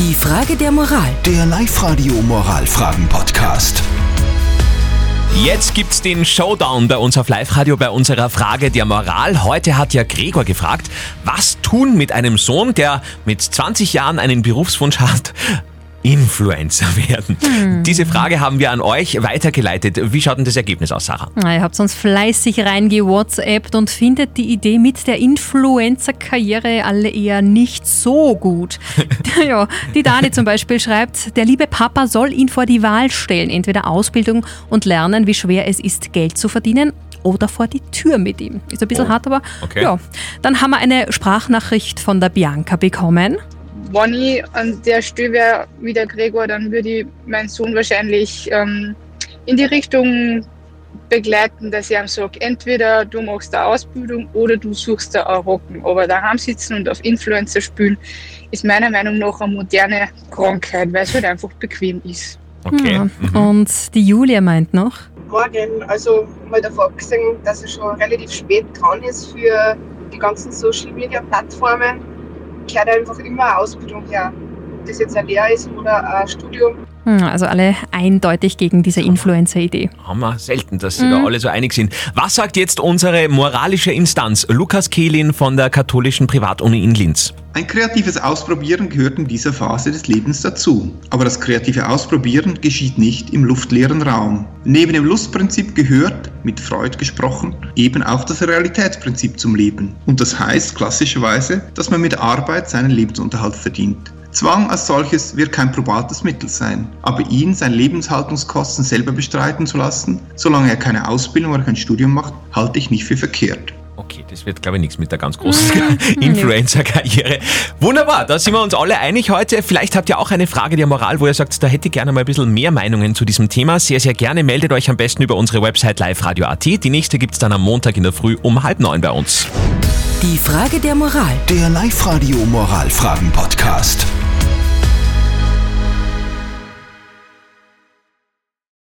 Die Frage der Moral. Der Live-Radio Moralfragen-Podcast. Jetzt gibt's den Showdown bei uns auf Live-Radio bei unserer Frage der Moral. Heute hat ja Gregor gefragt, was tun mit einem Sohn, der mit 20 Jahren einen Berufswunsch hat, Influencer werden? Diese Frage haben wir an euch weitergeleitet. Wie schaut denn das Ergebnis aus, Sarah? Na, Ihr habt uns fleißig reingewhatsappt und findet die Idee mit der Influencer-Karriere alle eher nicht so gut. ja, die Dani zum Beispiel schreibt, der liebe Papa soll ihn vor die Wahl stellen, entweder Ausbildung und lernen, wie schwer es ist, Geld zu verdienen, oder vor die Tür mit ihm. Ist ein bisschen hart, aber okay. ja. Dann haben wir eine Sprachnachricht von der Bianca bekommen. Wenn ich an der Stelle wäre wie der Gregor, dann würde ich meinen Sohn wahrscheinlich ähm, in die Richtung begleiten, dass ich ihm sage, entweder du machst eine Ausbildung oder du suchst da einen Rocken. Aber daheim sitzen und auf Influencer spielen, ist meiner Meinung nach eine moderne Krankheit, weil es halt einfach bequem ist. Okay. Ja. Mhm. Und die Julia meint noch, Morgen, also mal davon gesehen, dass er schon relativ spät dran ist für die ganzen Social Media Plattformen, gehört einfach immer Ausbildung her. Ob das jetzt eine Lehre ist oder ein Studium. hm, also alle eindeutig gegen diese Influencer-Idee. Haben wir selten, dass sie da alle so einig sind. Was sagt jetzt unsere moralische Instanz? Lukas Kehlin von der katholischen Privatuni in Linz. Ein kreatives Ausprobieren gehört in dieser Phase des Lebens dazu. Aber das kreative Ausprobieren geschieht nicht im luftleeren Raum. Neben dem Lustprinzip gehört, mit Freud gesprochen, eben auch das Realitätsprinzip zum Leben. Und das heißt klassischerweise, dass man mit Arbeit seinen Lebensunterhalt verdient. Zwang als solches wird kein probates Mittel sein, aber ihn seine Lebenshaltungskosten selber bestreiten zu lassen, solange er keine Ausbildung oder kein Studium macht, halte ich nicht für verkehrt. Okay, das wird, glaube ich, nichts mit der ganz großen Influencer-Karriere. Wunderbar, da sind wir uns alle einig heute. Vielleicht habt ihr auch eine Frage der Moral, wo ihr sagt, da hätte ich gerne mal ein bisschen mehr Meinungen zu diesem Thema. Sehr, sehr gerne. Meldet euch am besten über unsere Website liveradio.at. Die nächste gibt's dann am Montag in der Früh um halb neun bei uns. Die Frage der Moral. Der Live-Radio Moralfragen-Podcast.